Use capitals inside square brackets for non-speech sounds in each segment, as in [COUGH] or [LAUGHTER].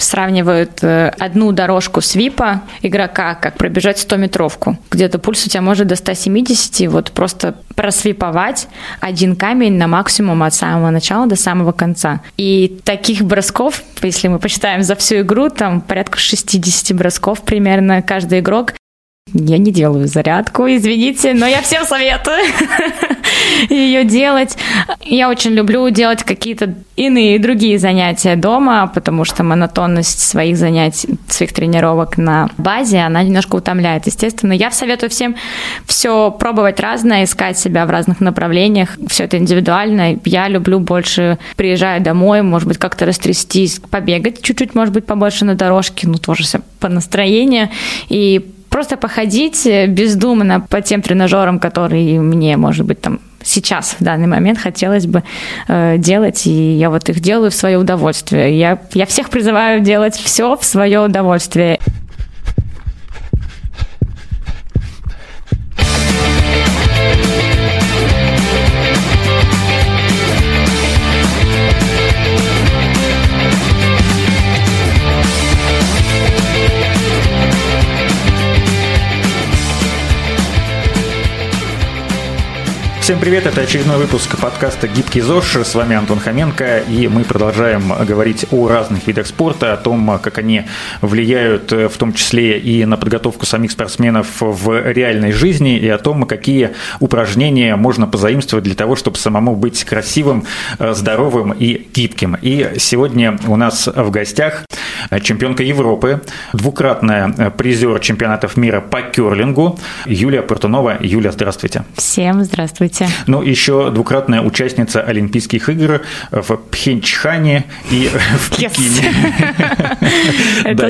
сравнивают э, одну дорожку свипа игрока, как пробежать 100-метровку. Где-то пульс у тебя может до 170, вот просто просвиповать один камень на максимум от самого начала до самого конца. И таких бросков, если мы посчитаем за всю игру, там порядка 60 бросков примерно каждый игрок. Я не делаю зарядку, извините, но я всем советую [LAUGHS] ее делать. Я очень люблю делать какие-то иные другие занятия дома, потому что монотонность своих занятий, своих тренировок на базе, она немножко утомляет, естественно. Я советую всем все пробовать разное, искать себя в разных направлениях. Все это индивидуально. Я люблю больше приезжать домой, может быть, как-то растрястись, побегать чуть-чуть, может быть, побольше на дорожке, ну, тоже по настроению. И просто походить э, бездумно по тем тренажерам, которые мне, может быть, там сейчас, в данный момент хотелось бы э, делать, и я вот их делаю в свое удовольствие. Я, я всех призываю делать все в свое удовольствие. Всем привет, это очередной выпуск подкаста «Гибкий ЗОЖ». С вами Антон Хоменко, и мы продолжаем говорить о разных видах спорта, о том, как они влияют в том числе и на подготовку самих спортсменов в реальной жизни, и о том, какие упражнения можно позаимствовать для того, чтобы самому быть красивым, здоровым и гибким. И сегодня у нас в гостях чемпионка Европы, двукратная призер чемпионатов мира по керлингу Юлия Портунова. Юлия, здравствуйте. Всем здравствуйте. Ну, еще двукратная участница Олимпийских игр в Пхенчхане и в Пекине.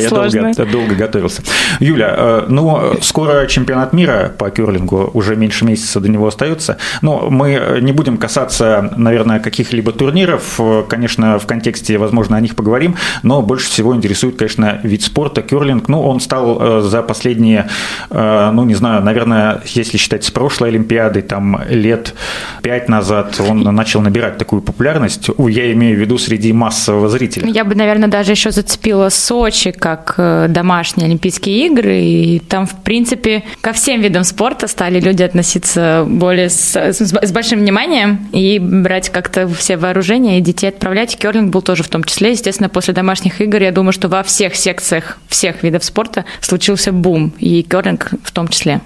[LAUGHS] Сложно. я долго готовился. Юля, э, ну, скоро чемпионат мира по керлингу, уже меньше месяца до него остается. Но мы не будем касаться, наверное, каких-либо турниров. Конечно, в контексте, возможно, о них поговорим, но больше всего интересует, конечно, вид спорта, керлинг. Ну, он стал э, за последние, э, ну, не знаю, наверное, если считать с прошлой Олимпиады, там, лет пять назад он начал набирать такую популярность, я имею в виду среди массового зрителя. Я бы, наверное, даже еще зацепила Сочи как э, домашние Олимпийские игры, и там, в принципе, ко всем видам спорта стали люди относиться более с, с, с большим вниманием и брать как-то все вооружения и детей отправлять. Керлинг был тоже в том числе. Естественно, после домашних игр, я думаю, что во всех секциях всех видов спорта случился бум, и керлинг в том числе.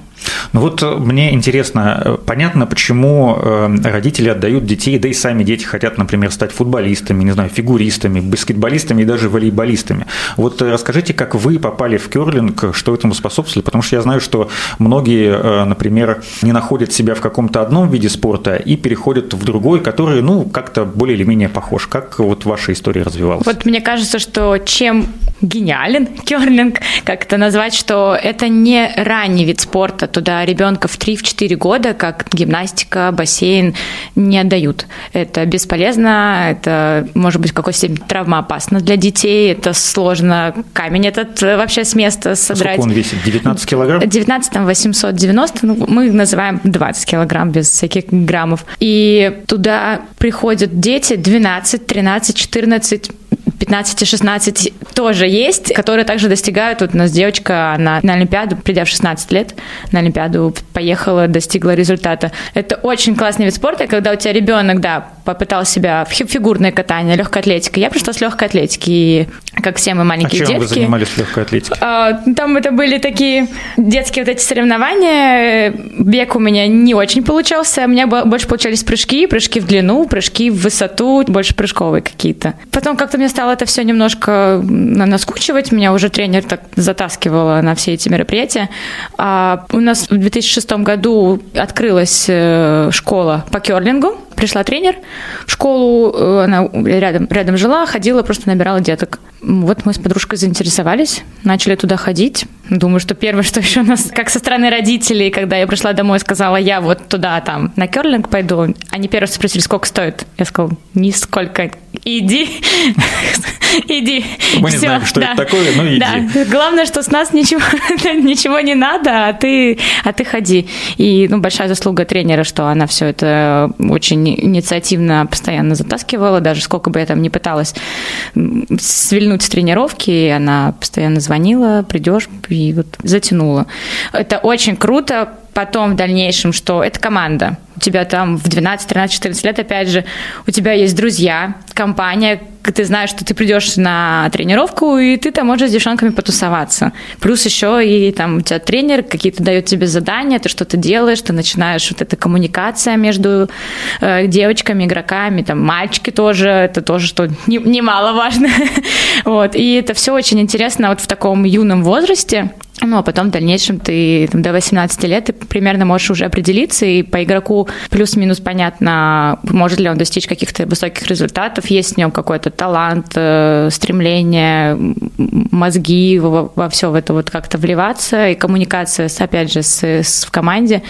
Ну вот э, мне интересно, э, понятно, почему э, родители отдают детей, да и сами дети хотят, например, стать футболистами, не знаю, фигуристами, баскетболистами и даже волейболистами. Вот расскажите, как вы попали в керлинг, что этому способствовали, потому что я знаю, что многие, например, не находят себя в каком-то одном виде спорта и переходят в другой, который, ну, как-то более или менее похож. Как вот ваша история развивалась? Вот мне кажется, что чем гениален керлинг, как это назвать, что это не ранний вид спорта, туда ребенка в 3-4 года, как гимнастика, бассейн, не отдают. Это бесполезно, это может быть в какой-то степени травмоопасно для детей, это сложно камень этот вообще с места содрать. Сколько он весит? 19 килограмм? 19 890, ну, мы называем 20 килограмм без всяких граммов. И туда приходят дети 12, 13, 14, 15-16 тоже есть, которые также достигают. Вот у нас девочка, она на Олимпиаду, придя в 16 лет, на Олимпиаду поехала, достигла результата. Это очень классный вид спорта, когда у тебя ребенок, да, попытал себя в фигурное катание, легкая атлетика. Я пришла с легкой атлетики, и как все мы маленькие а чем детки. вы занимались в легкой атлетике? А, там это были такие детские вот эти соревнования. Бег у меня не очень получался. У меня больше получались прыжки, прыжки в длину, прыжки в высоту, больше прыжковые какие-то. Потом как-то мне стало это все немножко наскучивать. Меня уже тренер так затаскивала на все эти мероприятия. А у нас в 2006 году открылась э, школа по керлингу пришла тренер в школу, э, она рядом, рядом жила, ходила, просто набирала деток. Вот мы с подружкой заинтересовались, начали туда ходить. Думаю, что первое, что еще у нас, как со стороны родителей, когда я пришла домой и сказала, я вот туда, там, на керлинг пойду, они первые спросили, сколько стоит. Я сказала, нисколько. Иди, [LAUGHS] иди. Мы не знаем, что да. это такое, ну иди. Да. Главное, что с нас ничего, [LAUGHS] ничего не надо, а ты, а ты ходи. И ну, большая заслуга тренера, что она все это очень инициативно постоянно затаскивала, даже сколько бы я там не пыталась свильнуть с тренировки, она постоянно звонила, придешь, и вот затянула. Это очень круто, потом в дальнейшем, что это команда. Тебя там в 12, 13, 14 лет, опять же, у тебя есть друзья, компания, ты знаешь, что ты придешь на тренировку, и ты там можешь с девчонками потусоваться. Плюс еще и там у тебя тренер какие-то дает тебе задания, ты что-то делаешь, ты начинаешь вот эта коммуникация между э, девочками, игроками, там мальчики тоже, это тоже что немаловажно. [LAUGHS] вот. И это все очень интересно вот в таком юном возрасте. Ну, а потом в дальнейшем ты там, до 18 лет ты примерно можешь уже определиться, и по игроку плюс-минус понятно, может ли он достичь каких-то высоких результатов, есть в нем какой-то талант, э, стремление, мозги во, во все в это вот как-то вливаться, и коммуникация, с, опять же, с, с, в команде,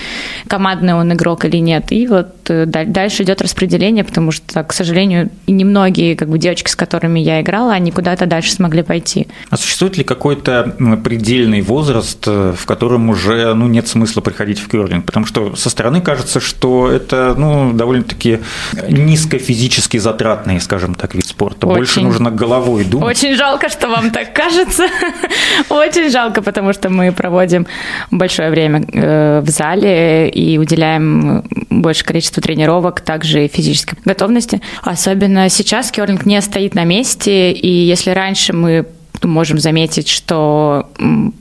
командный он игрок или нет. И вот дальше идет распределение, потому что, к сожалению, немногие как бы, девочки, с которыми я играла, они куда-то дальше смогли пойти. А существует ли какой-то предельный возраст, э, в котором уже ну, нет смысла приходить в керлинг? Потому что со стороны кажется, что это ну, довольно-таки низко физически затратный, скажем так, вид спорта. Очень, Больше нужно головой думать. Очень жалко, что вам так кажется. [LAUGHS] Очень жалко, потому что мы проводим большое время э, в зале и уделяем большее количество тренировок, также и физической готовности. Особенно сейчас керлинг не стоит на месте, и если раньше мы можем заметить, что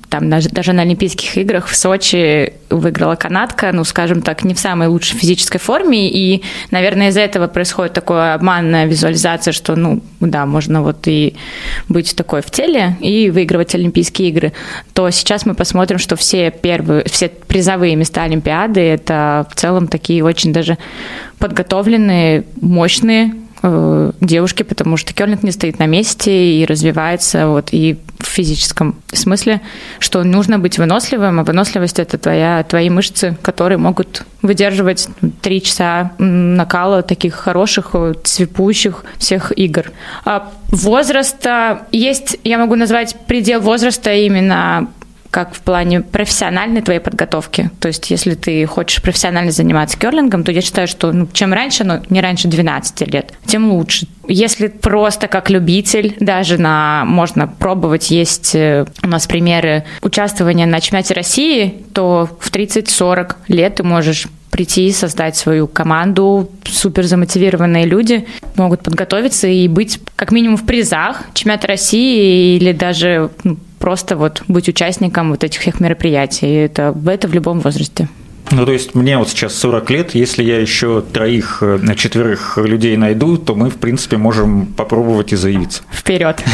там даже на Олимпийских играх в Сочи выиграла канадка, ну, скажем так, не в самой лучшей физической форме, и, наверное, из-за этого происходит такая обманная визуализация, что, ну, да, можно вот и быть такой в теле и выигрывать Олимпийские игры, то сейчас мы посмотрим, что все первые, все призовые места Олимпиады, это в целом такие очень даже подготовленные, мощные Э, девушки, потому что керлинг не стоит на месте и развивается вот и в физическом смысле, что нужно быть выносливым, а выносливость это твоя, твои мышцы, которые могут выдерживать три часа накала таких хороших, цвепущих всех игр. А возраста есть, я могу назвать предел возраста именно как в плане профессиональной твоей подготовки. То есть, если ты хочешь профессионально заниматься керлингом, то я считаю, что ну, чем раньше, но не раньше 12 лет, тем лучше. Если просто как любитель, даже на можно пробовать, есть э, у нас примеры участвования на чемпионате России, то в 30-40 лет ты можешь прийти, создать свою команду. Супер замотивированные люди могут подготовиться и быть как минимум в призах чемпионата России или даже ну, просто вот быть участником вот этих всех мероприятий. Это, это в любом возрасте. Ну, то есть мне вот сейчас 40 лет, если я еще троих, э, четверых людей найду, то мы, в принципе, можем попробовать и заявиться. Вперед. [LAUGHS]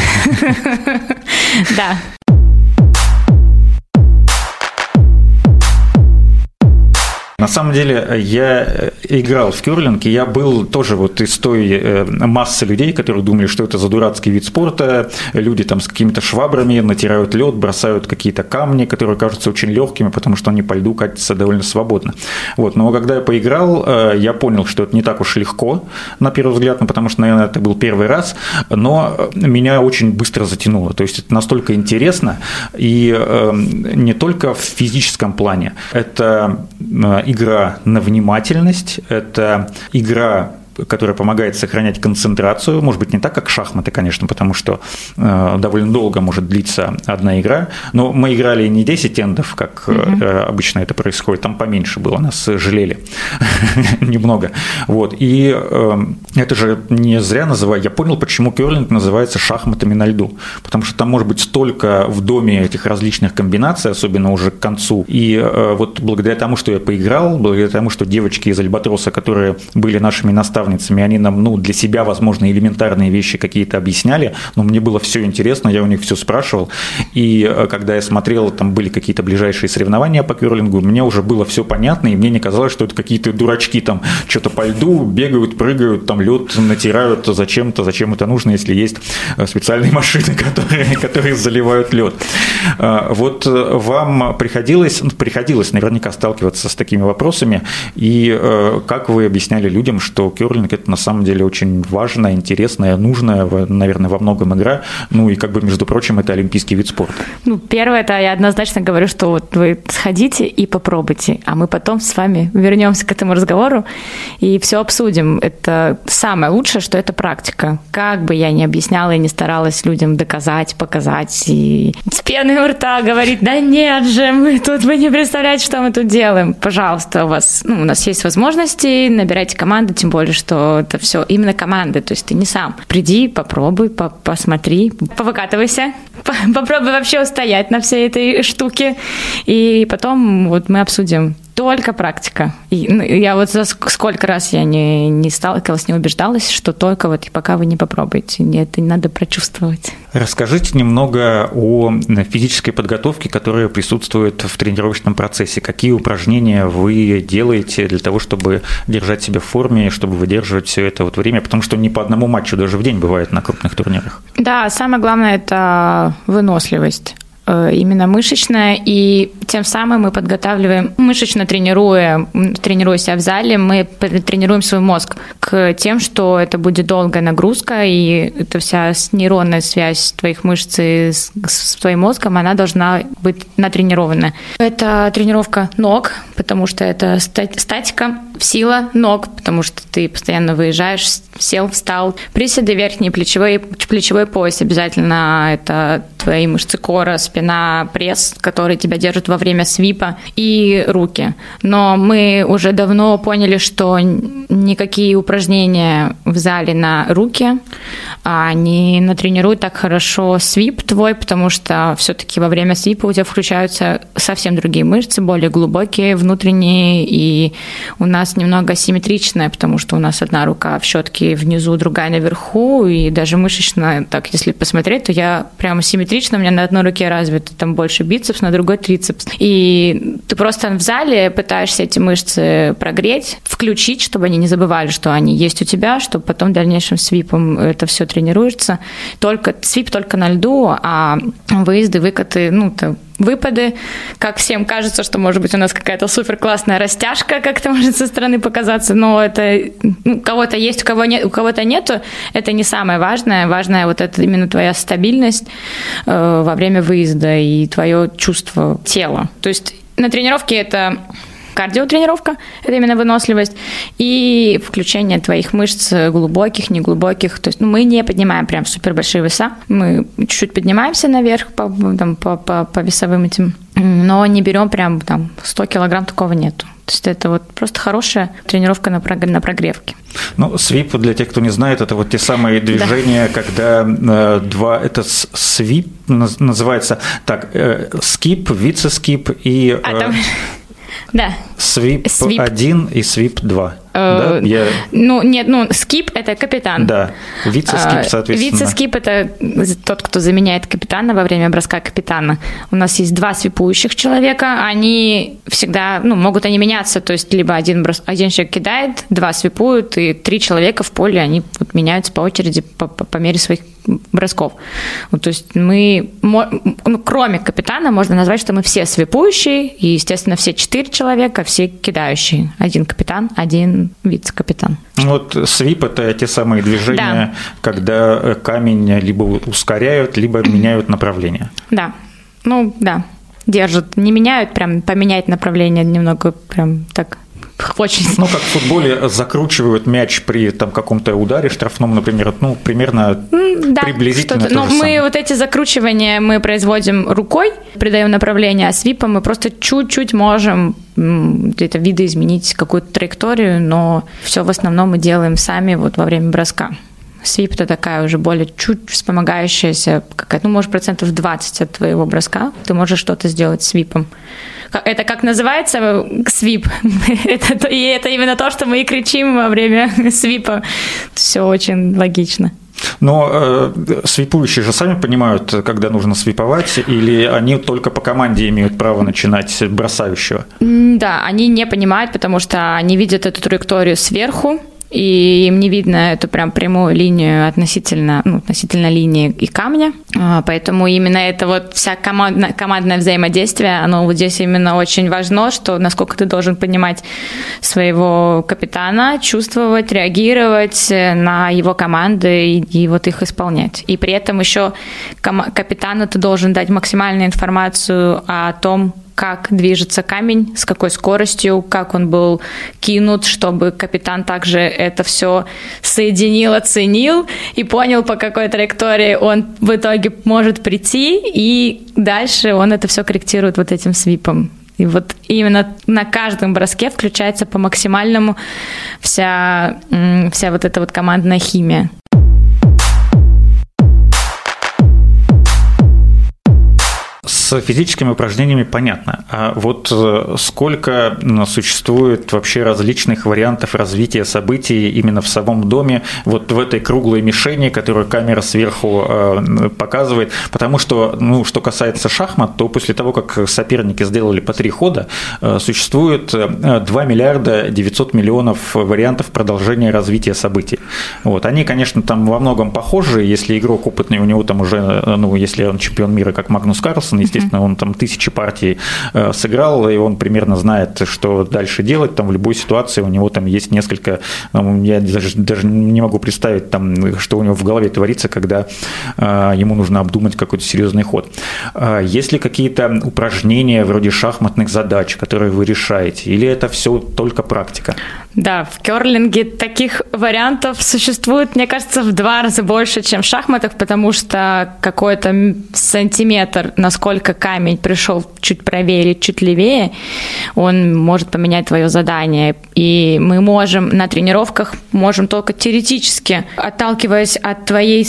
[LAUGHS] Да. На самом деле я э, играл в керлинг, и я был тоже вот из той э, массы людей, которые думали, что это за дурацкий вид спорта. Люди там с какими-то швабрами натирают лед, бросают какие-то камни, которые кажутся очень легкими, потому что они по льду катятся довольно свободно. Вот. Но когда я поиграл, э, я понял, что это не так уж легко, на первый взгляд, ну, потому что, наверное, это был первый раз, но меня очень быстро затянуло. То есть это настолько интересно, и не только в физическом плане. Это игра на внимательность, это игра которая помогает сохранять концентрацию. Может быть, не так, как шахматы, конечно, потому что э, довольно долго может длиться одна игра. Но мы играли не 10 эндов, как угу. обычно это происходит, там поменьше было, нас жалели [LAUGHS] немного. Вот. И э, это же не зря называю. Я понял, почему керлинг называется шахматами на льду. Потому что там может быть столько в доме этих различных комбинаций, особенно уже к концу. И вот благодаря тому, что я поиграл, благодаря тому, что девочки из Альбатроса, которые были нашими наставниками, наставницами, они нам, ну, для себя, возможно, элементарные вещи какие-то объясняли, но мне было все интересно, я у них все спрашивал, и э, когда я смотрел, там были какие-то ближайшие соревнования по керлингу, мне уже было все понятно, и мне не казалось, что это какие-то дурачки там что-то по льду бегают, прыгают, там лед натирают зачем-то, зачем это нужно, если есть э, специальные [LAUGHS] машины, которые, которые заливают лед. Э, вот вам приходилось, ну, приходилось наверняка сталкиваться с такими вопросами, и как вы объясняли людям, что керлинг боулинг – это на самом деле очень важная, интересная, нужная, наверное, во многом игра. Ну и как бы, между прочим, это олимпийский вид спорта. Ну, первое, это я однозначно говорю, что вот вы сходите и попробуйте, а мы потом с вами вернемся к этому разговору и все обсудим. Это самое лучшее, что это практика. Как бы я ни объясняла и не старалась людям доказать, показать и с пеной у рта говорить, да нет же, мы тут, вы не представляете, что мы тут делаем. Пожалуйста, у вас, ну, у нас есть возможности, набирайте команды, тем более, что это все именно команды, то есть ты не сам. Приди, попробуй, по посмотри, повыкатывайся, попробуй вообще устоять на всей этой штуке, и потом вот мы обсудим только практика. И, ну, я вот за сколько раз я не, не сталкивалась, не убеждалась, что только вот пока вы не попробуете. Это не надо прочувствовать. Расскажите немного о физической подготовке, которая присутствует в тренировочном процессе. Какие упражнения вы делаете для того, чтобы держать себя в форме, чтобы выдерживать все это вот время? Потому что не по одному матчу даже в день бывает на крупных турнирах. Да, самое главное – это выносливость. Э, именно мышечная, и тем самым мы подготавливаем, мышечно тренируя, тренируя себя в зале, мы тренируем свой мозг к тем, что это будет долгая нагрузка, и эта вся нейронная связь твоих мышц с, с твоим мозгом, она должна быть натренирована. Это тренировка ног, потому что это статика, сила ног, потому что ты постоянно выезжаешь, сел, встал. Приседы верхний плечевой, плечевой пояс обязательно, это твои мышцы кора, спина, спина, пресс, который тебя держит во время свипа, и руки. Но мы уже давно поняли, что никакие упражнения в зале на руки а, не натренируют так хорошо свип твой, потому что все-таки во время свипа у тебя включаются совсем другие мышцы, более глубокие, внутренние, и у нас немного асимметричная, потому что у нас одна рука в щетке внизу, другая наверху, и даже мышечно, так если посмотреть, то я прямо симметрично, у меня на одной руке раз развит, там больше бицепс, на другой трицепс. И ты просто в зале пытаешься эти мышцы прогреть, включить, чтобы они не забывали, что они есть у тебя, чтобы потом дальнейшим свипом это все тренируется. Только свип только на льду, а выезды, выкаты, ну, это выпады, как всем кажется, что может быть у нас какая-то супер классная растяжка, как это может со стороны показаться, но это ну, кого-то есть, у кого нет, у кого-то нету, это не самое важное, важное вот это именно твоя стабильность э, во время выезда и твое чувство тела. То есть на тренировке это кардиотренировка, это именно выносливость, и включение твоих мышц глубоких, неглубоких. То есть ну, мы не поднимаем прям супер большие веса, мы чуть-чуть поднимаемся наверх по, там, по, по, по весовым этим, но не берем прям там 100 килограмм, такого нету. То есть это вот просто хорошая тренировка на, на прогревке. Ну, свип, для тех, кто не знает, это вот те самые движения, да. когда э, два, это свип называется так, э, скип, вице-скип и... Э, а там... Да. Свип, свип 1 и свип 2. Э, да? Я... Ну, нет, ну, скип – это капитан. Да, вице-скип, а, соответственно. Вице-скип – это тот, кто заменяет капитана во время броска капитана. У нас есть два свипующих человека, они всегда, ну, могут они меняться, то есть либо один, брос... один человек кидает, два свипуют, и три человека в поле, они вот меняются по очереди по, по, по мере своих бросков. Вот, то есть мы, ну, кроме капитана, можно назвать, что мы все свипующие, и, естественно, все четыре человека, все кидающие. Один капитан, один вице-капитан. Вот свип – это те самые движения, да. когда э, камень либо ускоряют, либо меняют направление. Да, ну да, держат. Не меняют, прям поменять направление немного прям так [LAUGHS] очень... Ну, как в футболе закручивают мяч при там каком-то ударе штрафном, например, ну, примерно да, приблизительно Но мы самое. вот эти закручивания мы производим рукой, придаем направление, а свипом мы просто чуть-чуть можем где-то видоизменить какую-то траекторию, но все в основном мы делаем сами вот во время броска. Свип это такая уже более чуть вспомогающаяся, какая ну, может, процентов 20 от твоего броска. Ты можешь что-то сделать свипом. Это как называется свип. [LAUGHS] это, и это именно то, что мы и кричим во время [LAUGHS] свипа. Все очень логично. Но э, свипующие же сами понимают, когда нужно свиповать, или они только по команде имеют право начинать бросающего? Да, они не понимают, потому что они видят эту траекторию сверху, и им не видно эту прям прямую линию относительно, ну, относительно линии и камня. А, поэтому именно это вот вся командная, командное взаимодействие, оно вот здесь именно очень важно, что насколько ты должен понимать своего капитана, чувствовать, реагировать на его команды и, и вот их исполнять. И при этом еще капитану ты должен дать максимальную информацию о том, как движется камень, с какой скоростью, как он был кинут, чтобы капитан также это все соединил, оценил и понял, по какой траектории он в итоге может прийти, и дальше он это все корректирует вот этим свипом. И вот именно на каждом броске включается по максимальному вся, вся вот эта вот командная химия. С физическими упражнениями понятно. А вот э, сколько существует вообще различных вариантов развития событий именно в самом доме, вот в этой круглой мишени, которую камера сверху э, показывает. Потому что, ну, что касается шахмат, то после того, как соперники сделали по три хода, э, существует 2 миллиарда 900 миллионов вариантов продолжения развития событий. Вот. Они, конечно, там во многом похожи. Если игрок опытный, у него там уже, ну, если он чемпион мира, как Магнус Карлсон, естественно, естественно, он там тысячи партий э, сыграл, и он примерно знает, что дальше делать, там в любой ситуации у него там есть несколько, ну, я даже, даже не могу представить, там, что у него в голове творится, когда э, ему нужно обдумать какой-то серьезный ход. А есть ли какие-то упражнения вроде шахматных задач, которые вы решаете, или это все только практика? Да, в керлинге таких вариантов существует, мне кажется, в два раза больше, чем в шахматах, потому что какой-то сантиметр, насколько камень пришел чуть правее или чуть левее, он может поменять твое задание. И мы можем на тренировках, можем только теоретически, отталкиваясь от твоей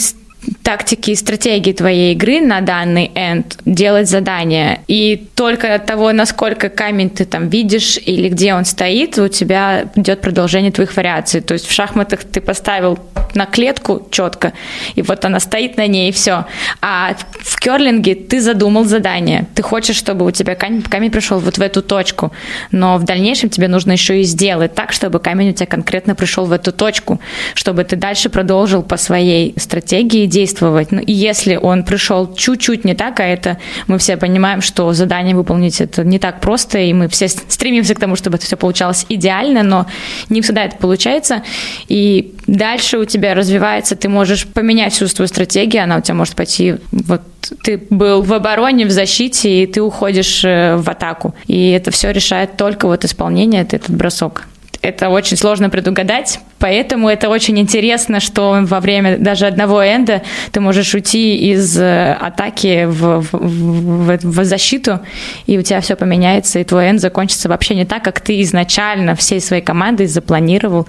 тактики и стратегии твоей игры на данный энд делать задания. И только от того, насколько камень ты там видишь или где он стоит, у тебя идет продолжение твоих вариаций. То есть в шахматах ты поставил на клетку четко, и вот она стоит на ней, и все. А в керлинге ты задумал задание. Ты хочешь, чтобы у тебя камень, камень пришел вот в эту точку, но в дальнейшем тебе нужно еще и сделать так, чтобы камень у тебя конкретно пришел в эту точку, чтобы ты дальше продолжил по своей стратегии действовать. Ну, и если он пришел чуть-чуть не так, а это мы все понимаем, что задание выполнить это не так просто, и мы все стремимся к тому, чтобы это все получалось идеально, но не всегда это получается. И дальше у тебя развивается, ты можешь поменять всю свою стратегию, она у тебя может пойти вот ты был в обороне, в защите, и ты уходишь э, в атаку. И это все решает только вот исполнение, это этот бросок. Это очень сложно предугадать, Поэтому это очень интересно, что во время даже одного энда ты можешь уйти из э, атаки в, в, в, в защиту, и у тебя все поменяется, и твой энд закончится вообще не так, как ты изначально всей своей командой запланировал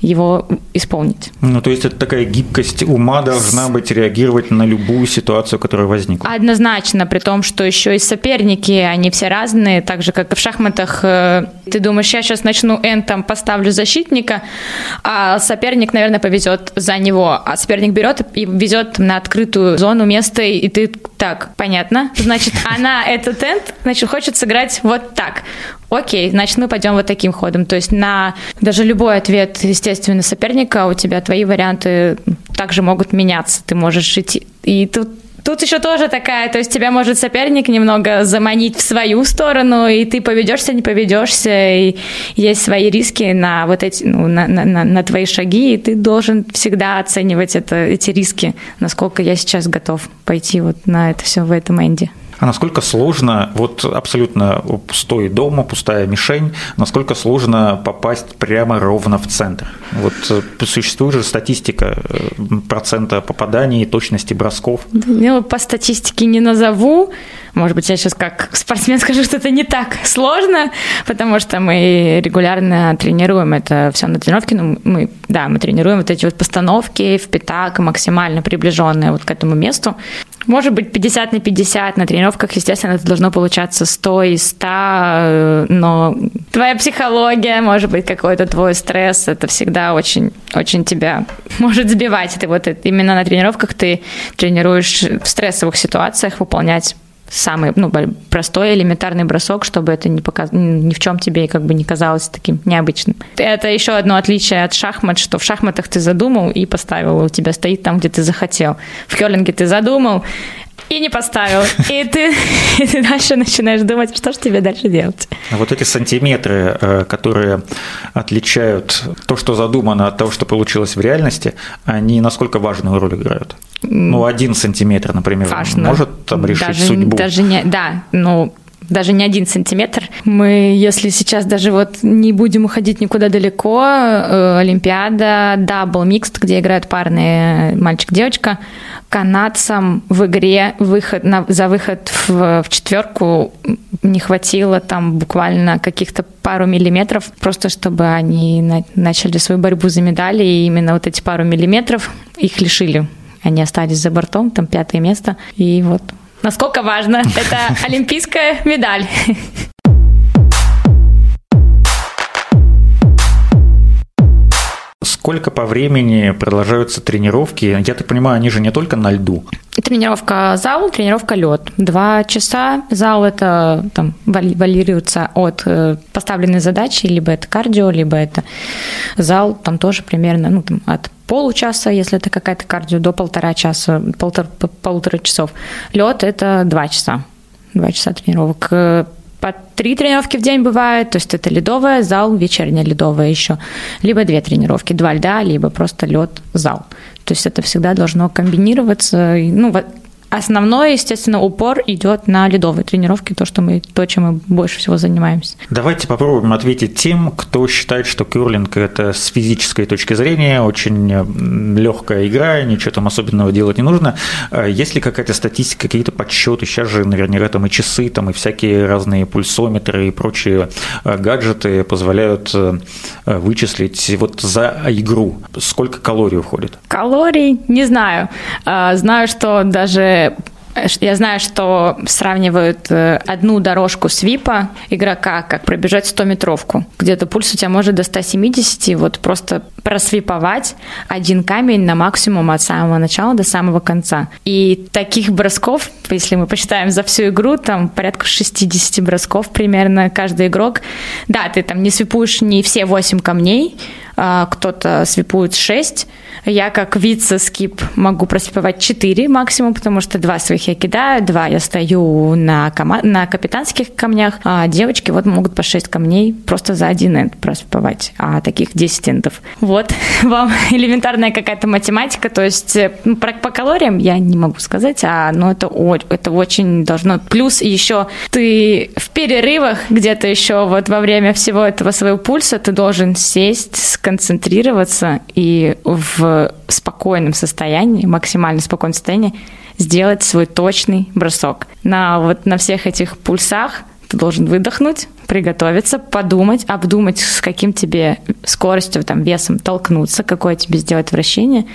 его исполнить. Ну, то есть это такая гибкость ума должна быть реагировать на любую ситуацию, которая возникла. Однозначно, при том, что еще и соперники, они все разные, так же, как и в шахматах. Э, ты думаешь, я сейчас начну энд, там, поставлю защитника, а соперник, наверное, повезет за него. А соперник берет и везет на открытую зону место, и ты так, понятно. Значит, [LAUGHS] она этот энд, значит, хочет сыграть вот так. Окей, значит, мы пойдем вот таким ходом. То есть на даже любой ответ, естественно, соперника у тебя твои варианты также могут меняться. Ты можешь идти. И тут Тут еще тоже такая, то есть тебя может соперник немного заманить в свою сторону, и ты поведешься, не поведешься, и есть свои риски на вот эти, ну, на, на, на твои шаги, и ты должен всегда оценивать это, эти риски, насколько я сейчас готов пойти вот на это все в этом энде. А насколько сложно, вот абсолютно пустой дом, пустая мишень, насколько сложно попасть прямо ровно в центр? Вот э, существует же статистика э, процента попаданий, точности бросков. Ну, по статистике не назову. Может быть, я сейчас как спортсмен [LAUGHS] скажу, что это не так сложно, потому что мы регулярно тренируем это все на тренировке. Ну, мы, да, мы тренируем вот эти вот постановки в пятак максимально приближенные вот к этому месту. Может быть, 50 на 50 на тренировках, естественно, это должно получаться 100 и 100, э, но твоя психология, может быть, какой-то твой стресс, это всегда очень, очень тебя [LAUGHS] может сбивать. Ты вот именно на тренировках ты тренируешь в стрессовых ситуациях выполнять самый ну, простой, элементарный бросок, чтобы это не показ... ни в чем тебе как бы не казалось таким необычным. Это еще одно отличие от шахмат, что в шахматах ты задумал и поставил, у тебя стоит там, где ты захотел. В керлинге ты задумал, и не поставил. И ты, [LAUGHS] и ты дальше начинаешь думать, что же тебе дальше делать. А вот эти сантиметры, э, которые отличают то, что задумано от того, что получилось в реальности, они насколько важную роль играют? Ну, один сантиметр, например, Важно. может там решить даже, судьбу. Даже не, да, ну, даже не один сантиметр. Мы, если сейчас даже вот не будем уходить никуда далеко, э, Олимпиада, дабл микст, где играют парные мальчик-девочка, канадцам в игре выход на, за выход в, в четверку не хватило там буквально каких-то пару миллиметров, просто чтобы они на, начали свою борьбу за медали, и именно вот эти пару миллиметров их лишили. Они остались за бортом, там пятое место, и вот Насколько важно, [LAUGHS] это олимпийская медаль. Сколько по времени продолжаются тренировки? Я так понимаю, они же не только на льду. Тренировка зал, тренировка лед. Два часа. Зал это там варьируется от э, поставленной задачи, либо это кардио, либо это зал, там тоже примерно ну, там, от получаса, если это какая-то кардио, до полтора часа, полтора, полутора часов. Лед это два часа. Два часа тренировок э, по три тренировки в день бывает, то есть это ледовая, зал, вечерняя ледовая еще, либо две тренировки, два льда, либо просто лед, зал. То есть это всегда должно комбинироваться. Ну, Основной, естественно, упор идет на ледовые тренировки, то, что мы, то, чем мы больше всего занимаемся. Давайте попробуем ответить тем, кто считает, что кюрлинг – это с физической точки зрения очень легкая игра, ничего там особенного делать не нужно. А есть ли какая-то статистика, какие-то подсчеты? Сейчас же наверняка там и часы, там и всякие разные пульсометры и прочие а, гаджеты позволяют вычислить вот за игру сколько калорий уходит? Калорий? Не знаю. Знаю, что даже я знаю, что сравнивают э, одну дорожку свипа игрока, как пробежать 100-метровку. Где-то пульс у тебя может до 170, вот просто просвиповать один камень на максимум от самого начала до самого конца. И таких бросков, если мы посчитаем за всю игру, там порядка 60 бросков примерно каждый игрок. Да, ты там не свипуешь не все 8 камней, кто-то свипует 6, я как вице-скип могу просыпать 4 максимум, потому что два своих я кидаю, два я стою на, кома- на капитанских камнях, а девочки вот могут по 6 камней просто за один энд просыпать, а таких 10 эндов. Вот [LAUGHS] вам элементарная какая-то математика, то есть э, ну, про, по калориям я не могу сказать, а, но это, это очень должно... Плюс еще ты в перерывах где-то еще вот во время всего этого своего пульса ты должен сесть, сконцентрироваться и в спокойном состоянии, максимально спокойном состоянии сделать свой точный бросок. На вот на всех этих пульсах ты должен выдохнуть, приготовиться, подумать, обдумать, с каким тебе скоростью, там, весом толкнуться, какое тебе сделать вращение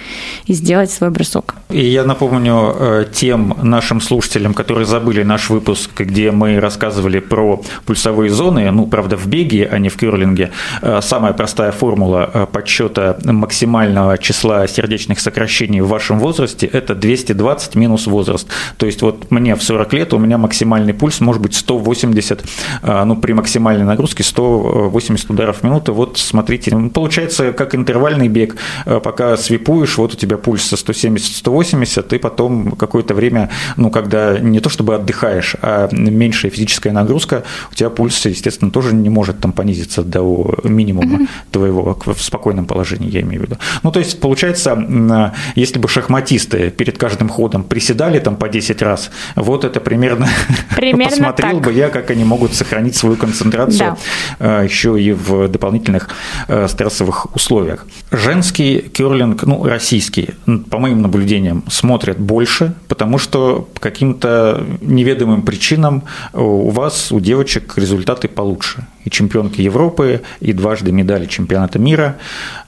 и сделать свой бросок. И я напомню э, тем нашим слушателям, которые забыли наш выпуск, где мы рассказывали про пульсовые зоны, ну, правда, в беге, а не в кюрлинге, э, самая простая формула э, подсчета максимального числа сердечных сокращений в вашем возрасте – это 220 минус возраст. То есть вот мне в 40 лет, у меня максимальный пульс может быть 180, ну, при максимальной нагрузки 180 ударов в минуту. Вот смотрите, получается как интервальный бег. Э, пока свипуешь, вот у тебя пульс 170-180, и потом какое-то время, ну, когда не то чтобы отдыхаешь, а меньшая физическая нагрузка, у тебя пульс, естественно, тоже не может там понизиться до минимума твоего в спокойном положении, я имею в виду. Ну, то есть, получается, если бы шахматисты перед каждым ходом приседали там по 10 раз, вот это примерно, [LAUGHS] примерно посмотрел так. бы я, как они могут сохранить свою концентрацию концентрацию да. Э, еще и в дополнительных э, стрессовых условиях. Женский керлинг, ну, российский, по моим наблюдениям, смотрят больше, потому что по каким-то неведомым причинам у вас, у девочек, результаты получше. И чемпионки Европы, и дважды медали чемпионата мира.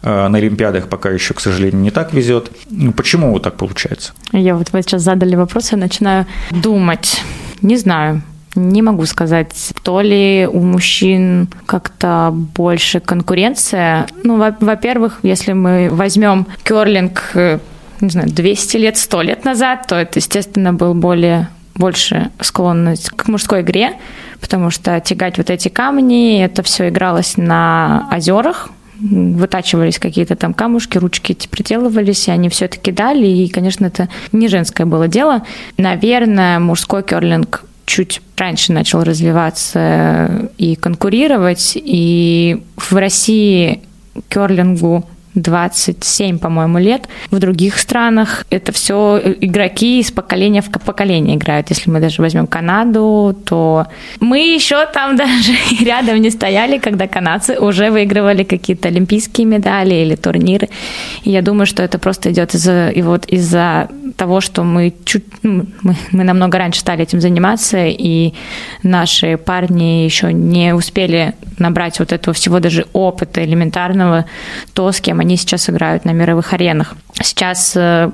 На Олимпиадах пока еще, к сожалению, не так везет. Ну, почему вот так получается? Я вот вы сейчас задали вопрос, я начинаю думать. Не знаю. Не могу сказать, то ли у мужчин как-то больше конкуренция. Ну, во-первых, если мы возьмем керлинг, э, не знаю, 200 лет, 100 лет назад, то это, естественно, был более больше склонность к мужской игре, потому что тягать вот эти камни, это все игралось на озерах, вытачивались какие-то там камушки, ручки эти приделывались, и они все это кидали, и, конечно, это не женское было дело. Наверное, мужской керлинг чуть раньше начал развиваться и конкурировать, и в России керлингу 27, по-моему, лет. В других странах это все игроки из поколения в поколение играют. Если мы даже возьмем Канаду, то мы еще там [LAUGHS] даже рядом не стояли, когда канадцы уже выигрывали какие-то олимпийские медали или турниры. И я думаю, что это просто идет из-за и вот из-за того, что мы чуть ну, мы, мы намного раньше стали этим заниматься, и наши парни еще не успели набрать вот этого всего даже опыта элементарного, то, с кем они сейчас играют на мировых аренах. Сейчас э,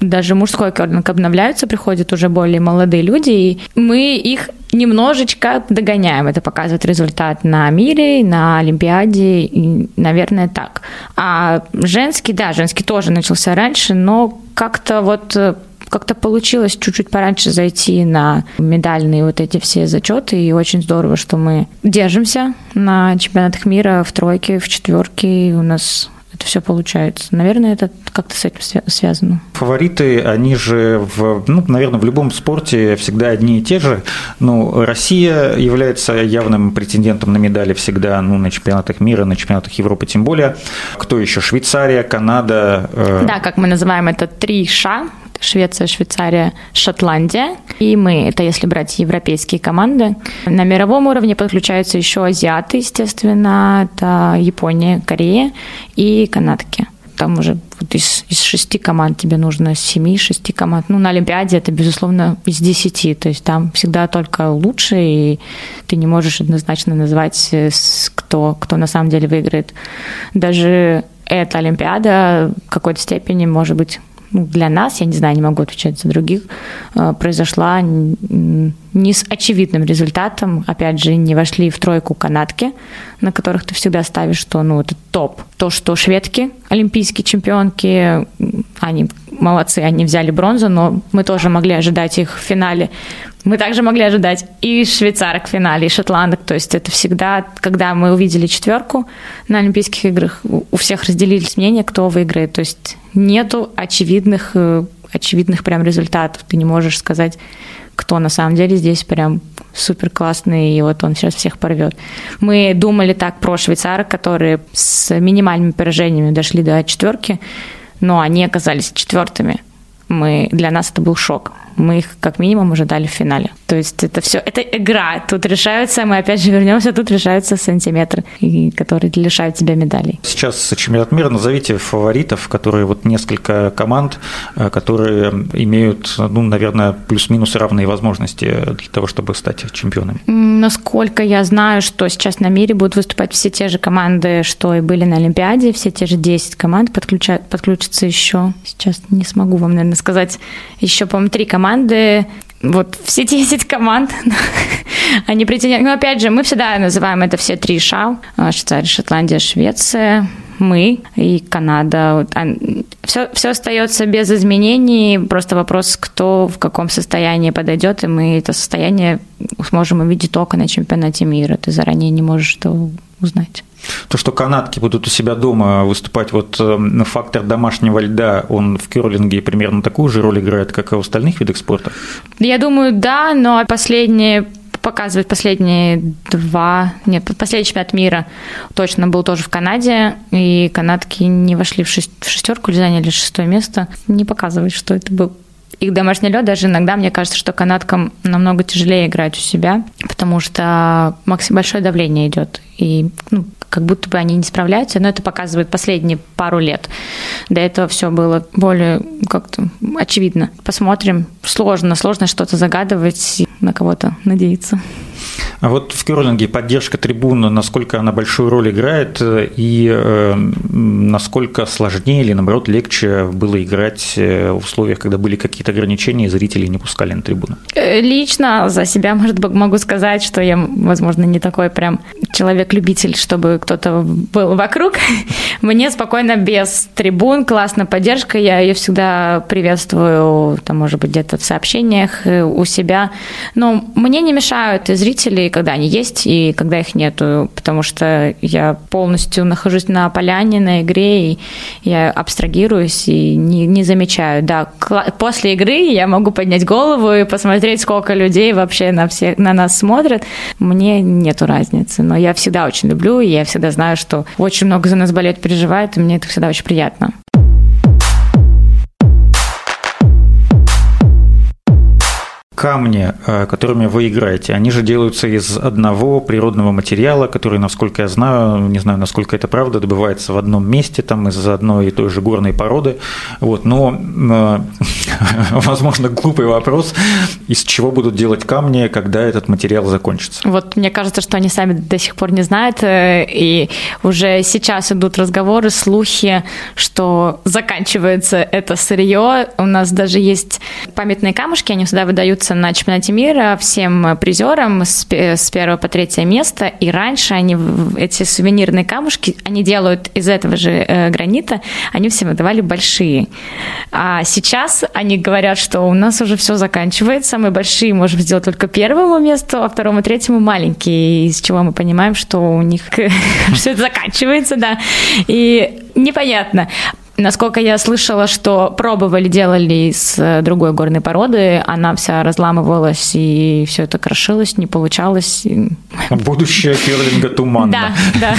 даже мужской керлинг обновляются, приходят уже более молодые люди, и мы их немножечко догоняем. Это показывает результат на мире, на Олимпиаде, и, наверное, так. А женский, да, женский тоже начался раньше, но как-то вот э, как-то получилось чуть-чуть пораньше зайти на медальные вот эти все зачеты, и очень здорово, что мы держимся на чемпионатах мира в тройке, в четверке, у нас это все получается. Наверное, это как-то с этим связано. Фавориты, они же, в, ну, наверное, в любом спорте всегда одни и те же. Ну, Россия является явным претендентом на медали всегда, ну, на чемпионатах мира, на чемпионатах Европы тем более. Кто еще? Швейцария, Канада? Э... Да, как мы называем это, три ша, Швеция, Швейцария, Шотландия. И мы, это если брать европейские команды. На мировом уровне подключаются еще азиаты, естественно, это Япония, Корея и канадки там уже вот из, из шести команд тебе нужно семи, шести команд. Ну, на Олимпиаде это, безусловно, из десяти. То есть там всегда только лучше, и ты не можешь однозначно назвать, э, кто, кто на самом деле выиграет. Даже эта Олимпиада в какой-то степени может быть для нас, я не знаю, не могу отвечать за других, э, произошла не с очевидным результатом. Опять же, не вошли в тройку канатки, на которых ты всегда ставишь, что ну, это топ. То, что шведки, олимпийские чемпионки, они молодцы, они взяли бронзу, но мы тоже могли ожидать их в финале. Мы также могли ожидать и швейцарок в финале, и шотландок. То есть это всегда, когда мы увидели четверку на Олимпийских играх, у всех разделились мнения, кто выиграет. То есть нету очевидных, э, очевидных прям результатов. Ты не можешь сказать, кто на самом деле здесь прям супер классный, и вот он сейчас всех порвет. Мы думали так про швейцарок, которые с минимальными поражениями дошли до четверки, но они оказались четвертыми. Мы, для нас это был шок мы их как минимум уже дали в финале. То есть это все, это игра. Тут решаются, мы опять же вернемся, тут решаются сантиметры, которые лишают тебя медалей. Сейчас чемпионат мира, назовите фаворитов, которые вот несколько команд, э, которые имеют, ну, наверное, плюс-минус равные возможности для того, чтобы стать чемпионами. Насколько я знаю, что сейчас на мире будут выступать все те же команды, что и были на Олимпиаде, все те же 10 команд подключат, подключатся еще. Сейчас не смогу вам, наверное, сказать. Еще, по-моему, три команды команды, вот все 10 [LAUGHS] команд, [LAUGHS] они претендуют. Ну, опять же, мы всегда называем это все три ша. Швейцария, Шотландия, Швеция, мы и Канада. Все, все остается без изменений, просто вопрос, кто в каком состоянии подойдет, и мы это состояние сможем увидеть только на чемпионате мира. Ты заранее не можешь это узнать. То, что канадки будут у себя дома выступать, вот э, фактор домашнего льда, он в керлинге примерно такую же роль играет, как и в остальных видах спорта? Я думаю, да, но последние показывать последние два, нет, последний чемпионат мира точно был тоже в Канаде, и канадки не вошли в, шесть, в шестерку или заняли шестое место. Не показывает, что это был их домашний лед, даже иногда мне кажется, что канадкам намного тяжелее играть у себя, потому что большое давление идет. И ну, как будто бы они не справляются, но это показывает последние пару лет. До этого все было более как-то очевидно. Посмотрим. Сложно, сложно что-то загадывать, на кого-то надеяться. А вот в керлинге поддержка трибуны, насколько она большую роль играет и э, насколько сложнее или, наоборот, легче было играть э, в условиях, когда были какие-то ограничения и зрителей не пускали на трибуну? Э, лично за себя, может быть, могу сказать, что я, возможно, не такой прям человек-любитель, чтобы кто-то был вокруг. [LAUGHS] Мне спокойно без трибун, классная поддержка, я ее всегда приветствую, там, может быть, где-то в сообщениях э, у себя. Но мне не мешают и зрители, когда они есть, и когда их нету, потому что я полностью нахожусь на поляне, на игре, и я абстрагируюсь и не, не замечаю. Да, после игры я могу поднять голову и посмотреть, сколько людей вообще на, всех, на нас смотрят. Мне нету разницы, но я всегда очень люблю, и я всегда знаю, что очень много за нас болеют, переживают, и мне это всегда очень приятно. камни, э, которыми вы играете, они же делаются из одного природного материала, который, насколько я знаю, не знаю, насколько это правда, добывается в одном месте, там из одной и той же горной породы. Вот, но, э, [LAUGHS] возможно, глупый вопрос, из чего будут делать камни, когда этот материал закончится? Вот мне кажется, что они сами до сих пор не знают, э, и уже сейчас идут разговоры, слухи, что заканчивается это сырье. У нас даже есть памятные камушки, они всегда выдаются на чемпионате мира всем призерам с, первого по третье место. И раньше они эти сувенирные камушки, они делают из этого же э, гранита, они все выдавали большие. А сейчас они говорят, что у нас уже все заканчивается, самые большие можем сделать только первому месту, а второму, третьему маленькие, из чего мы понимаем, что у них [LAUGHS] все это заканчивается, да. И непонятно. Насколько я слышала, что пробовали, делали из э, другой горной породы, она вся разламывалась и все это крошилось, не получалось. Будущее керлинга туманно. Да, да.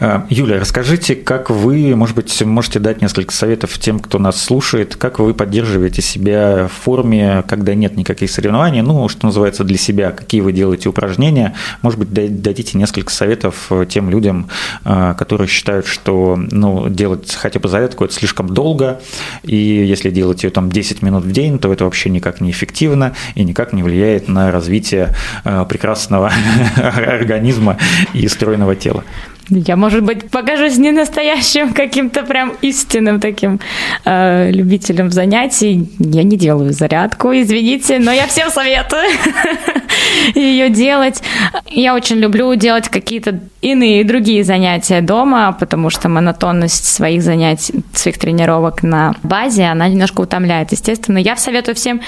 Э, Юля, расскажите, как вы, может быть, можете дать несколько советов тем, кто нас слушает, как вы поддерживаете себя в форме, когда нет никаких соревнований, ну, что называется, для себя, какие вы делаете упражнения, может быть, дадите несколько советов тем людям, э, которые считают, что ну, делать хотя бы зарядку – это слишком долго, и если делать ее там 10 минут в день, то это вообще никак не эффективно и никак не влияет на развитие э, прекрасного [LAUGHS] организма и стройного тела. Я, может быть, покажусь не настоящим каким-то прям истинным таким э, любителем занятий. Я не делаю зарядку, извините, но я всем советую [LAUGHS] [LAUGHS] ее делать. Я очень люблю делать какие-то иные другие занятия дома, потому что монотонность своих занятий, своих тренировок на базе, она немножко утомляет. Естественно, я советую всем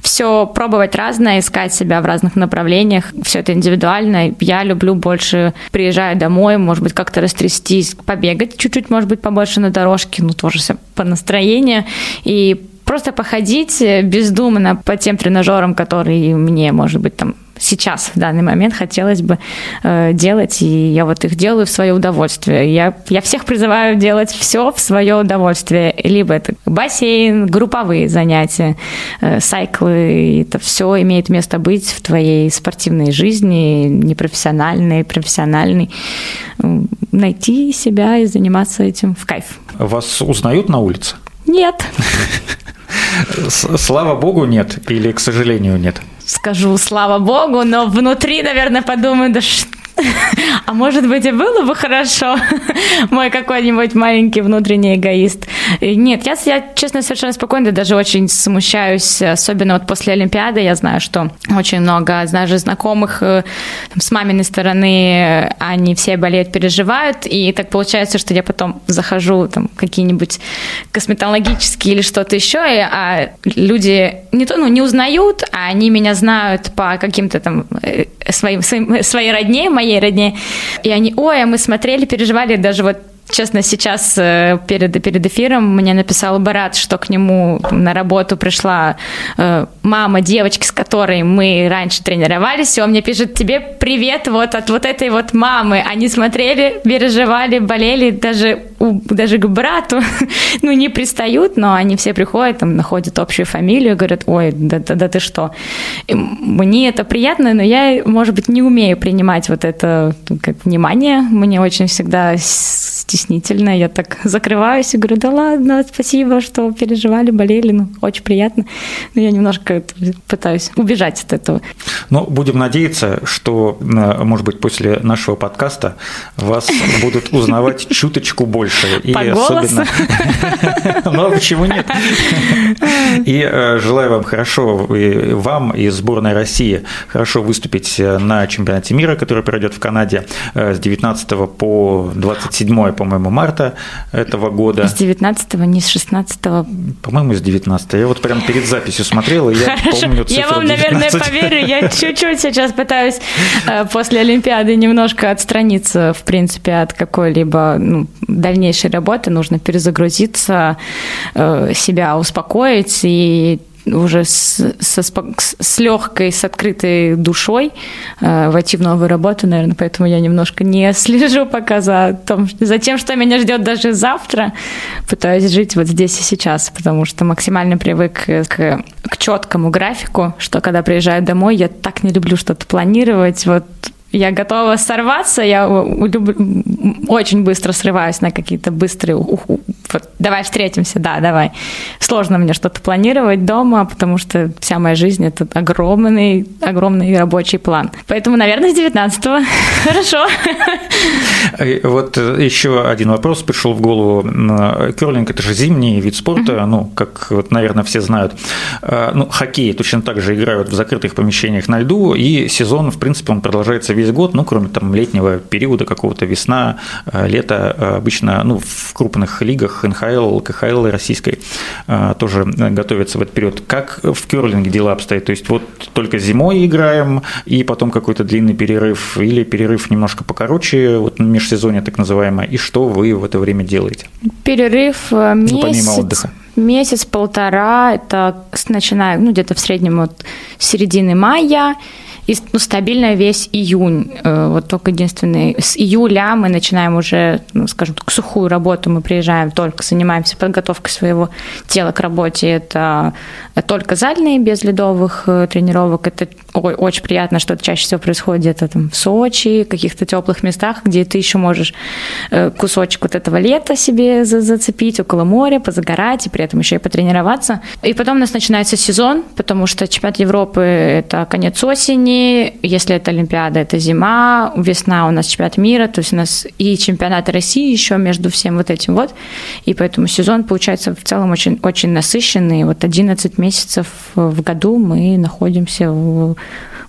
все пробовать разное, искать себя в разных направлениях. Все это индивидуально. Я люблю больше приезжать домой, может быть, как-то растрястись, побегать чуть-чуть, может быть, побольше на дорожке, ну, тоже все по настроению. И просто походить бездумно по тем тренажерам, которые мне, может быть, там сейчас, в данный момент, хотелось бы э, делать, и я вот их делаю в свое удовольствие. Я, я всех призываю делать все в свое удовольствие. Либо это бассейн, групповые занятия, э, сайклы, это все имеет место быть в твоей спортивной жизни, непрофессиональной, профессиональной. Найти себя и заниматься этим в кайф. Вас узнают на улице? Нет. Слава богу, нет. Или, к сожалению, нет скажу слава богу, но внутри, наверное, подумаю, да что [LAUGHS] А может быть, и было бы хорошо, [LAUGHS] мой какой-нибудь маленький внутренний эгоист. Нет, я, я, честно, совершенно спокойно, даже очень смущаюсь, особенно вот после Олимпиады. Я знаю, что очень много, даже знакомых э, там, с маминой стороны, они все болеют, переживают, и так получается, что я потом захожу там какие-нибудь косметологические или что-то еще, и, а люди не то, ну, не узнают, а они меня знают по каким-то там э, своим, своим, своей родне, моей родне. И они, ой, а мы смотрели, переживали, даже вот Честно, сейчас э, перед, перед эфиром мне написал Барат, что к нему на работу пришла э, мама девочки, с которой мы раньше тренировались, и он мне пишет, тебе привет вот от вот этой вот мамы. Они смотрели, переживали, болели, даже, у, даже к брату, [LAUGHS] ну, не пристают, но они все приходят, там, находят общую фамилию, говорят, ой, да, да, да ты что. И мне это приятно, но я, может быть, не умею принимать вот это как внимание. Мне очень всегда стеснительная, я так закрываюсь и говорю, да ладно, спасибо, что переживали, болели, ну, очень приятно. Но я немножко пытаюсь убежать от этого. Ну, будем надеяться, что, э, может быть, после нашего подкаста вас будут узнавать [LAUGHS] чуточку больше. И особенно... [LAUGHS] Ну, почему нет? И э, желаю вам хорошо, вам и сборной России хорошо выступить на чемпионате мира, который пройдет в Канаде э, с 19 по 27, по-моему, марта этого года. С 19 не с 16 По-моему, с 19 Я вот прям перед записью смотрел, и я Хорошо. помню цифру Я вам, 19. наверное, поверю. Я [LAUGHS] чуть-чуть сейчас пытаюсь э, после Олимпиады немножко отстраниться, в принципе, от какой-либо ну, дальнейшей работы. Нужно перезагрузиться, э, себя успокоить и уже с, со, с легкой, с открытой душой э, войти в новую работу, наверное, поэтому я немножко не [LAUGHS] слежу пока за, том, за тем, что меня ждет даже завтра. Пытаюсь жить вот здесь и сейчас, потому что максимально привык к, к четкому графику, что когда приезжаю домой, я так не люблю что-то планировать, вот я готова сорваться, я люблю, очень быстро срываюсь на какие-то быстрые, вот, давай встретимся, да, давай. Сложно мне что-то планировать дома, потому что вся моя жизнь – это огромный, огромный рабочий план. Поэтому, наверное, с 19-го. [LAUGHS] Хорошо. Вот еще один вопрос пришел в голову. Керлинг – это же зимний вид спорта, ну, как, вот, наверное, все знают. А, ну, хоккей точно так же играют в закрытых помещениях на льду, и сезон, в принципе, он продолжается весь год, ну, кроме там летнего периода какого-то, весна, э, лето, э, обычно, ну, в крупных лигах НХЛ, КХЛ российской э, тоже готовятся в этот период. Как в керлинге дела обстоят? То есть вот только зимой играем, и потом какой-то длинный перерыв, или перерыв немножко покороче, вот межсезонье так называемое, и что вы в это время делаете? Перерыв месяц. Ну, помимо отдыха месяц-полтора, это начиная, ну, где-то в среднем от середины мая, и ну, стабильно весь июнь. Э, вот только единственный. С июля мы начинаем уже, ну, скажем так, сухую работу. Мы приезжаем только, занимаемся подготовкой своего тела к работе. Это только зальные, без ледовых э, тренировок. Это ой, очень приятно, что это чаще всего происходит где-то там в Сочи, каких-то теплых местах, где ты еще можешь э, кусочек вот этого лета себе зацепить около моря, позагорать и при этом еще и потренироваться. И потом у нас начинается сезон, потому что чемпионат Европы – это конец осени, осени, если это Олимпиада, это зима, весна у нас чемпионат мира, то есть у нас и чемпионат России еще между всем вот этим вот, и поэтому сезон получается в целом очень, очень насыщенный. Вот 11 месяцев в году мы находимся в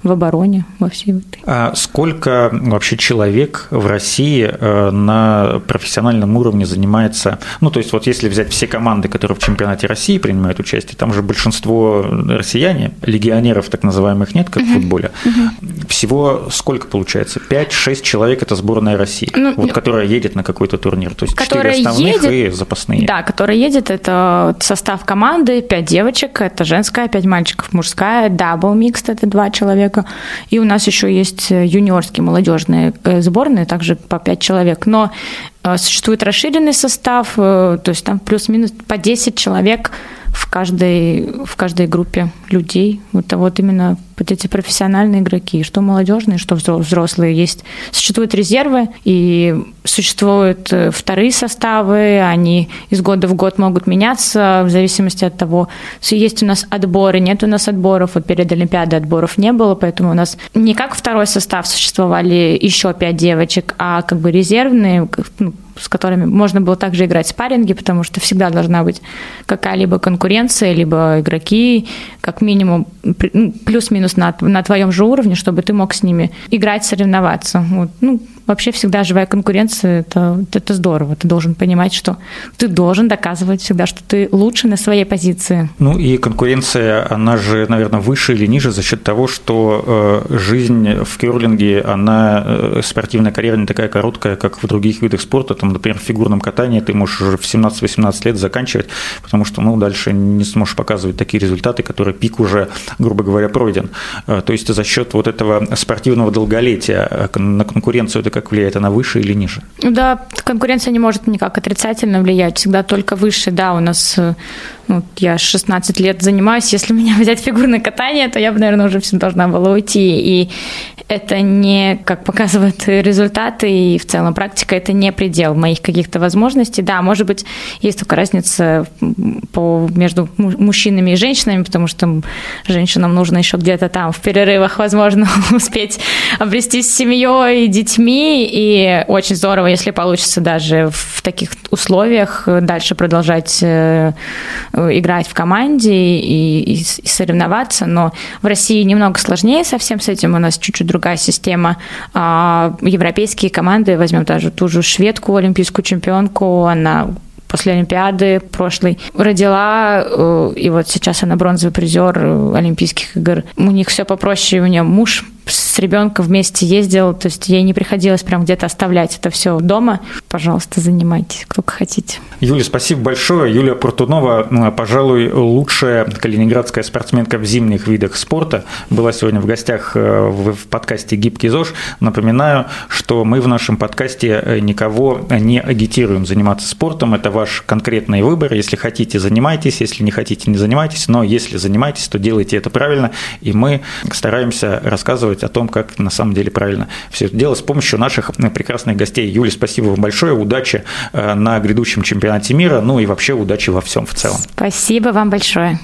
в обороне во всей этой. А сколько вообще человек в России э, на профессиональном уровне занимается? Ну, то есть вот если взять все команды, которые в чемпионате России принимают участие, там же большинство россияне, легионеров так называемых нет, как uh-huh. в футболе. Uh-huh. Всего сколько получается? 5-6 человек – это сборная России, ну, вот, которая едет на какой-то турнир. То есть 4 основных едет, и запасные. Да, которая едет – это состав команды, 5 девочек, это женская, 5 мальчиков мужская, дабл микс – это 2 человека человека. И у нас еще есть э, юниорские молодежные э, сборные, также по 5 человек. Но э, существует расширенный состав, то есть там плюс-минус по 10 человек в каждой, в каждой группе людей. Вот, а вот именно вот эти профессиональные игроки, что молодежные, что взрослые, есть. Существуют резервы и существуют э, вторые составы, они из года в год могут меняться в зависимости от того, есть у нас отборы, нет у нас отборов, вот перед Олимпиадой отборов не было, поэтому у нас не как второй состав существовали еще пять девочек, а как бы резервные, ну, с которыми можно было также играть спарринги, потому что всегда должна быть какая-либо конкуренция, либо игроки, как минимум, ну, плюс-минус на, на твоем же уровне, чтобы ты мог с ними играть, соревноваться. Вот. Ну, вообще всегда живая конкуренция это, это здорово. Ты должен понимать, что ты должен доказывать всегда, что ты лучше на своей позиции. Ну и конкуренция, она же, наверное, выше или ниже за счет того, что э, жизнь в керлинге, она э, спортивная карьера не такая короткая, как в других видах спорта. Там, например, в фигурном катании ты можешь уже в 17-18 лет заканчивать, потому что ну, дальше не сможешь показывать такие результаты, которые пик уже, грубо говоря, пройден. Э, то есть за счет вот этого спортивного долголетия э, на конкуренцию это как влияет, она выше или ниже? Да, конкуренция не может никак отрицательно влиять, всегда только выше, да, у нас э, ну, я 16 лет занимаюсь, если меня [LAUGHS] взять фигурное катание, то я бы, наверное, уже всем должна была уйти. И это не, как показывают результаты и в целом практика, это не предел моих каких-то возможностей. Да, может быть, есть только разница по, между мужчинами и женщинами, потому что женщинам нужно еще где-то там в перерывах, возможно, [LAUGHS] успеть обрестись с семьей и детьми, и очень здорово, если получится даже в таких условиях дальше продолжать э, играть в команде и, и, и соревноваться, но в России немного сложнее совсем с этим, у нас чуть-чуть другая система. А европейские команды, возьмем даже ту же шведку, олимпийскую чемпионку, она после Олимпиады прошлой родила, э, и вот сейчас она бронзовый призер э, Олимпийских игр. У них все попроще, у нее муж с ребенком вместе ездил, то есть ей не приходилось прям где-то оставлять это все дома. Пожалуйста, занимайтесь, кто хотите. Юля, спасибо большое. Юлия Портунова, пожалуй, лучшая калининградская спортсменка в зимних видах спорта, была сегодня в гостях э, в подкасте «Гибкий ЗОЖ». Напоминаю, что мы в нашем подкасте э, никого не агитируем заниматься спортом. Это ваш конкретный выбор. Если хотите, занимайтесь. Если не хотите, не занимайтесь. Но если занимаетесь, то делайте это правильно. И мы стараемся рассказывать рассказывать о том, как на самом деле правильно все это делать с помощью наших э, прекрасных гостей. Юля, спасибо вам большое, удачи э, на грядущем чемпионате мира, ну и вообще удачи во всем в целом. Спасибо вам большое.